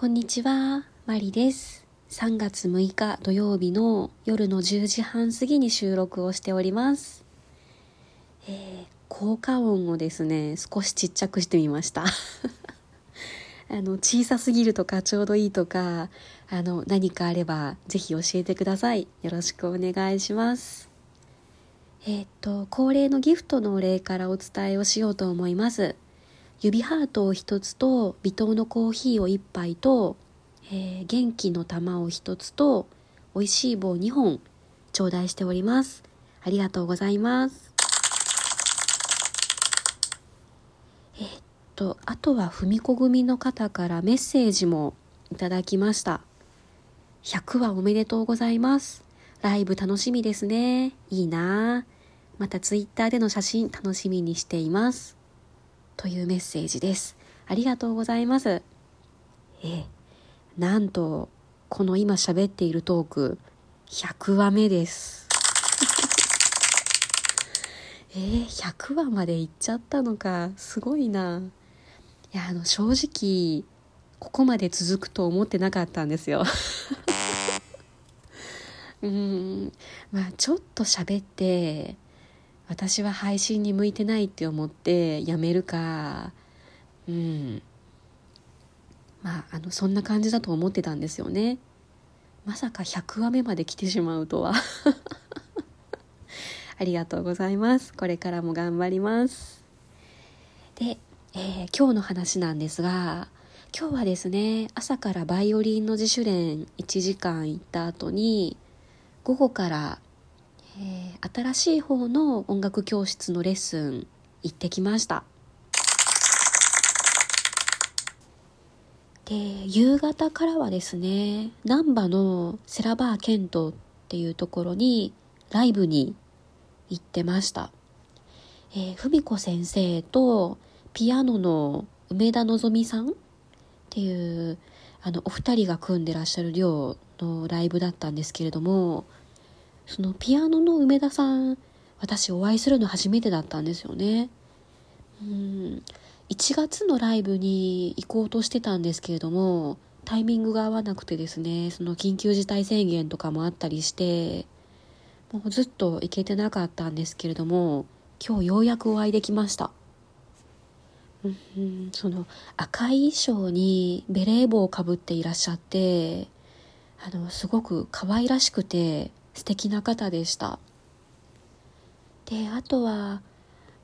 こんにちは、マリです。3月6日土曜日の夜の10時半過ぎに収録をしております。えー効果音をですね、少しちっちゃくしてみました。あの、小さすぎるとかちょうどいいとか、あの、何かあればぜひ教えてください。よろしくお願いします。えーっと、恒例のギフトのお礼からお伝えをしようと思います。指ハートを一つと微糖のコーヒーを一杯と、えー元気の玉を一つと美味しい棒2本頂戴しております。ありがとうございます。えーっとあとは踏み子組の方からメッセージもいただきました。100話おめでとうございます。ライブ楽しみですね。いいな。またツイッターでの写真楽しみにしています。というメッセージです。ありがとうございます。えーなんと、この今喋っているトーク、100話目です。えー、100話まで行っちゃったのか。すごいな。いや、あの、正直、ここまで続くと思ってなかったんですよ。うん、まあちょっと喋って、私は配信に向いてないって思ってやめるか。うん。まああのそんな感じだと思ってたんですよね。まさか100話目まで来てしまうとは。ありがとうございます。これからも頑張ります。で、えー今日の話なんですが今日はですね朝からバイオリンの自主練1時間行った後に午後からえー新しい方の音楽教室のレッスン行ってきました。で夕方からはですね難波のセラバーケントっていうところにライブに行ってました。えー文子先生とピアノの梅田のぞみさんっていうあのお二人が組んでらっしゃる寮のライブだったんですけれどもそのピアノの梅田さん私お会いするの初めてだったんですよね。うん。1月のライブに行こうとしてたんですけれどもタイミングが合わなくてですねその緊急事態宣言とかもあったりしてもうずっと行けてなかったんですけれども今日ようやくお会いできました。うん。その赤い衣装にベレー帽をかぶっていらっしゃってあのすごく可愛らしくて素敵な方でした。であとは、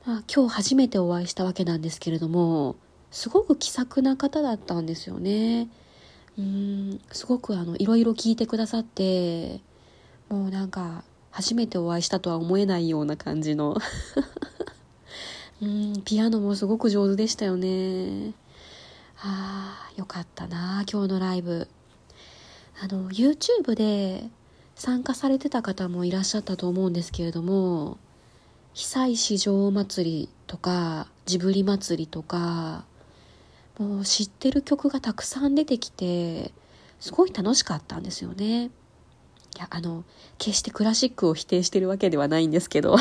まあ、今日初めてお会いしたわけなんですけれどもすごく気さくな方だったんですよね。うんすごくあのいろいろ聞いてくださってもうなんか初めてお会いしたとは思えないような感じの。うんピアノもすごく上手でしたよね。あーよかったな今日のライブ。あの YouTube で参加されてた方もいらっしゃったと思うんですけれども久石女王祭りとかジブリ祭りとかもう知ってる曲がたくさん出てきてすごい楽しかったんですよね。いやあの決してクラシックを否定してるわけではないんですけど。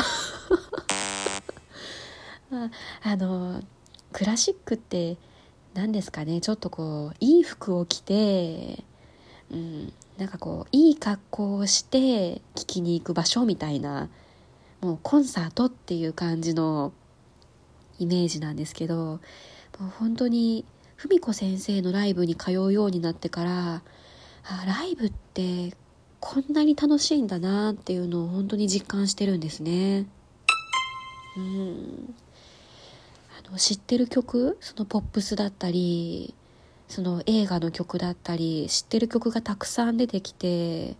ああのクラシックって何ですかね。ちょっとこういい服を着てうん、なんかこういい格好をして聴きに行く場所みたいなもうコンサートっていう感じのイメージなんですけどもう本当に文子先生のライブに通うようになってからあライブってこんなに楽しいんだなっていうのを本当に実感してるんですね。うんあの知ってる曲？そのポップスだったりその映画の曲だったり知ってる曲がたくさん出てきて、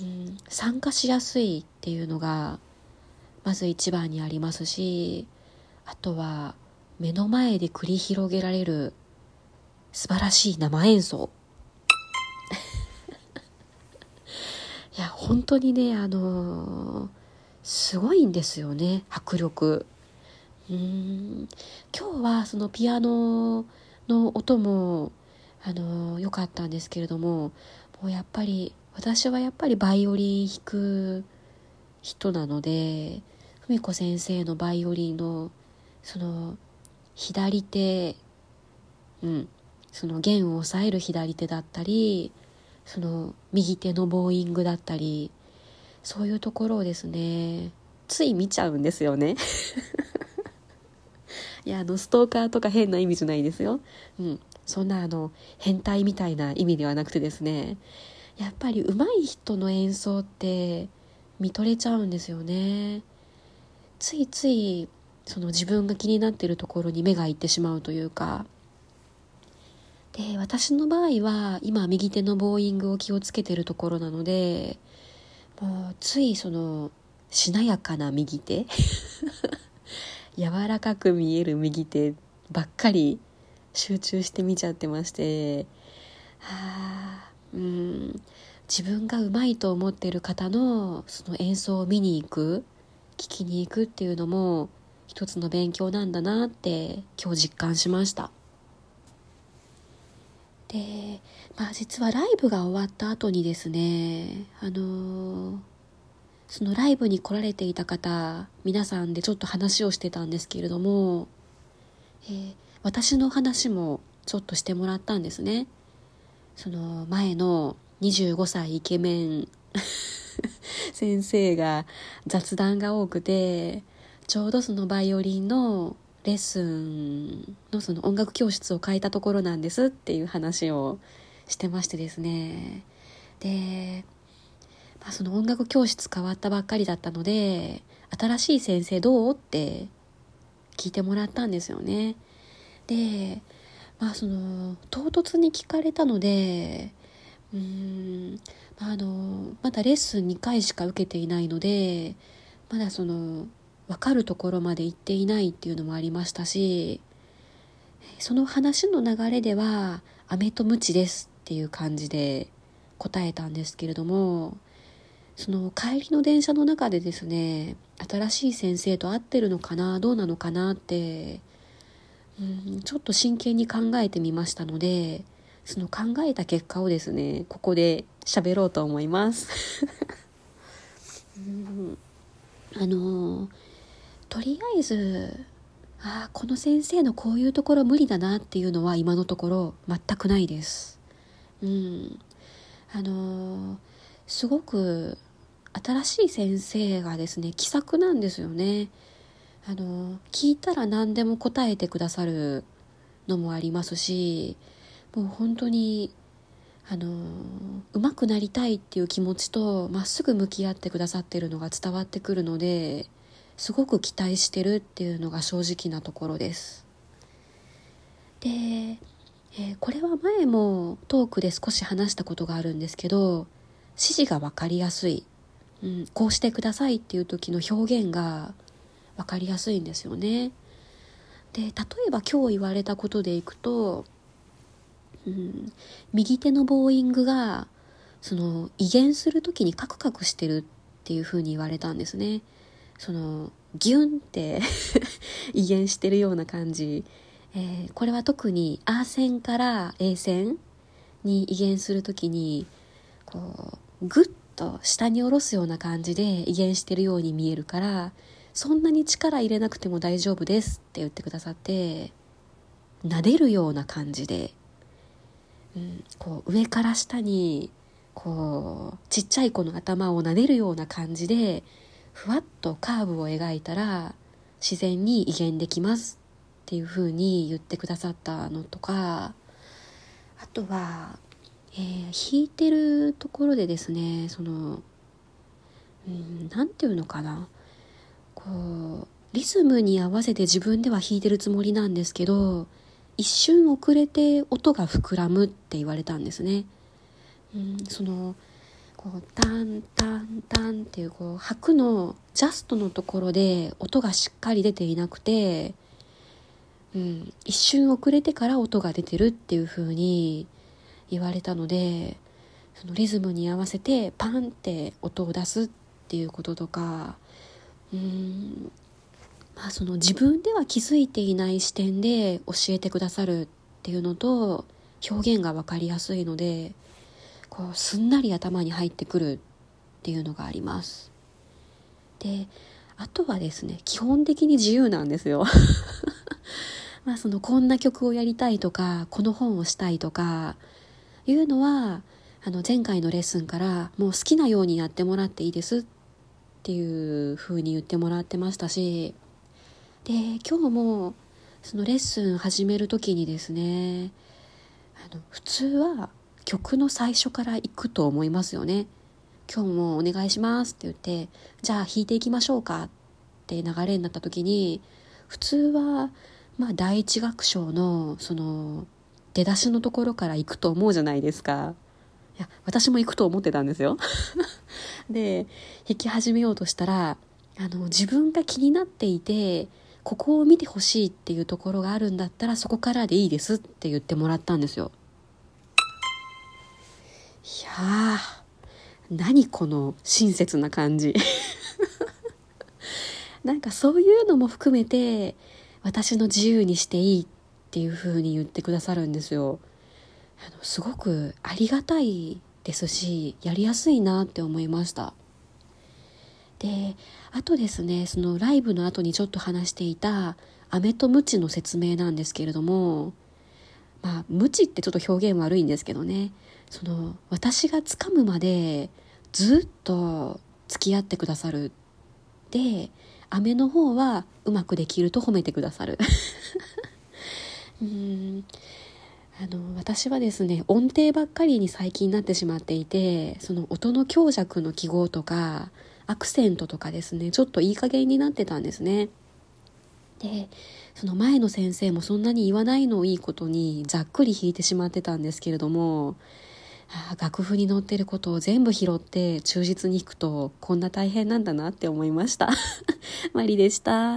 うん、参加しやすいっていうのがまず一番にありますしあとは目の前で繰り広げられる素晴らしい生演奏。いや本当にねあのすごいんですよね迫力。うん今日はそのピアノの音もあの良かったんですけれどももうやっぱり私はやっぱりバイオリン弾く人なので文子先生のバイオリンのその左手うんその弦を押さえる左手だったりその右手のボーイングだったりそういうところをですねつい見ちゃうんですよね。いやあのストーカーとか変な意味じゃないですよ、うん、そんなあの変態みたいな意味ではなくてですね。やっぱり上手い人の演奏って見とれちゃうんですよね。ついついその自分が気になってるところに目がいってしまうというか。で私の場合は今右手のボーイングを気をつけてるところなのでもうついそのしなやかな右手。柔らかく見える右手ばっかり集中して見ちゃってましてはあうん自分がうまいと思ってる方のその演奏を見に行く聞きに行くっていうのも一つの勉強なんだなって今日実感しました。でまあ実はライブが終わった後にですねあのー、そのライブに来られていた方皆さんでちょっと話をしてたんですけれども、えー、私の話もちょっとしてもらったんですね。その前の25歳イケメン 先生が雑談が多くてちょうどそのバイオリンのレッスンのその音楽教室を変えたところなんですっていう話をしてましてですね。で、まあ、その音楽教室変わったばっかりだったので新しい先生どう？って聞いてもらったんですよね。でまあその唐突に聞かれたのでうーんあのまだレッスン2回しか受けていないのでまだその分かるところまで行っていないっていうのもありましたしその話の流れでは「飴とムチです」っていう感じで答えたんですけれどもその帰りの電車の中でですね新しい先生と会ってるのかなどうなのかなってうんちょっと真剣に考えてみましたのでその考えた結果をですねここで喋ろうと思います。あのとりあえずああこの先生のこういうところ無理だなっていうのは今のところ全くないです。うんあのすごく新しい先生がですね気さくなんですよね。あの聞いたら何でも答えてくださるのもありますしもう本当にあの上手くなりたいっていう気持ちとまっすぐ向き合ってくださってるのが伝わってくるのですごく期待してるっていうのが正直なところです。で、えー、これは前もトークで少し話したことがあるんですけど指示が分かりやすい、うん、こうしてくださいっていう時の表現が分かりやすいんですよね。で例えば今日言われたことでいくと、うん、右手のボーイングがその威厳する時にカクカクしてるっていう風に言われたんですね。そのギュンって 威厳してるような感じ、えー、これは特に A 線から A 線に威厳する時にこうグッと下に下ろすような感じで威厳してるように見えるからそんなに力入れなくても大丈夫ですって言ってくださって撫でるような感じで、うん、こう上から下にこうちっちゃい子の頭を撫でるような感じでふわっとカーブを描いたら自然に威厳できますっていう風に言ってくださったのとかあとは、えー、弾いてるところでですねその何て言うのかなこうリズムに合わせて自分では弾いてるつもりなんですけど一瞬遅れて音が膨らむって言われたんですね。うん、そのこうタンタンタンっていうこう拍のジャストのところで音がしっかり出ていなくて、うん、一瞬遅れてから音が出てるっていう風に言われたのでそのリズムに合わせてパンって音を出すっていうこととかうーんまあその自分では気づいていない視点で教えてくださるっていうのと表現が分かりやすいのでこうすんなり頭に入ってくるっていうのがあります。であとはですね基本的に自由なんですよ。まあそのこんな曲をやりたいとかこの本をしたいとかいうのはあの前回のレッスンからもう好きなようにやってもらっていいですっていう風に言ってもらってましたしで今日もそのレッスン始める時にですねあの普通は曲の最初から行くと思いますよね。今日もお願いしますって言ってじゃあ弾いていきましょうかって流れになった時に普通はまあ第一楽章のその出だしのところから行くと思うじゃないですか。いや私も行くと思ってたんですよ。で弾き始めようとしたらあの自分が気になっていてここを見てほしいっていうところがあるんだったらそこからでいいですって言ってもらったんですよ。いや、何この親切な感じ。なんかそういうのも含めて私の自由にしていいっていう風に言ってくださるんですよ。あのすごくありがたいですしやりやすいなって思いました。であとですねそのライブの後にちょっと話していた飴とムチの説明なんですけれどもまあムチってちょっと表現悪いんですけどねその私が掴むまでずっと付き合ってくださるで飴の方はうまくできると褒めてくださるうん。あの私はですね音程ばっかりに最近なってしまっていてその音の強弱の記号とかアクセントとかですねちょっといい加減になってたんですね。でその前の先生もそんなに言わないのをいいことにざっくり弾いてしまってたんですけれどもあ楽譜に載ってることを全部拾って忠実に弾くとこんな大変なんだなって思いました マリでした。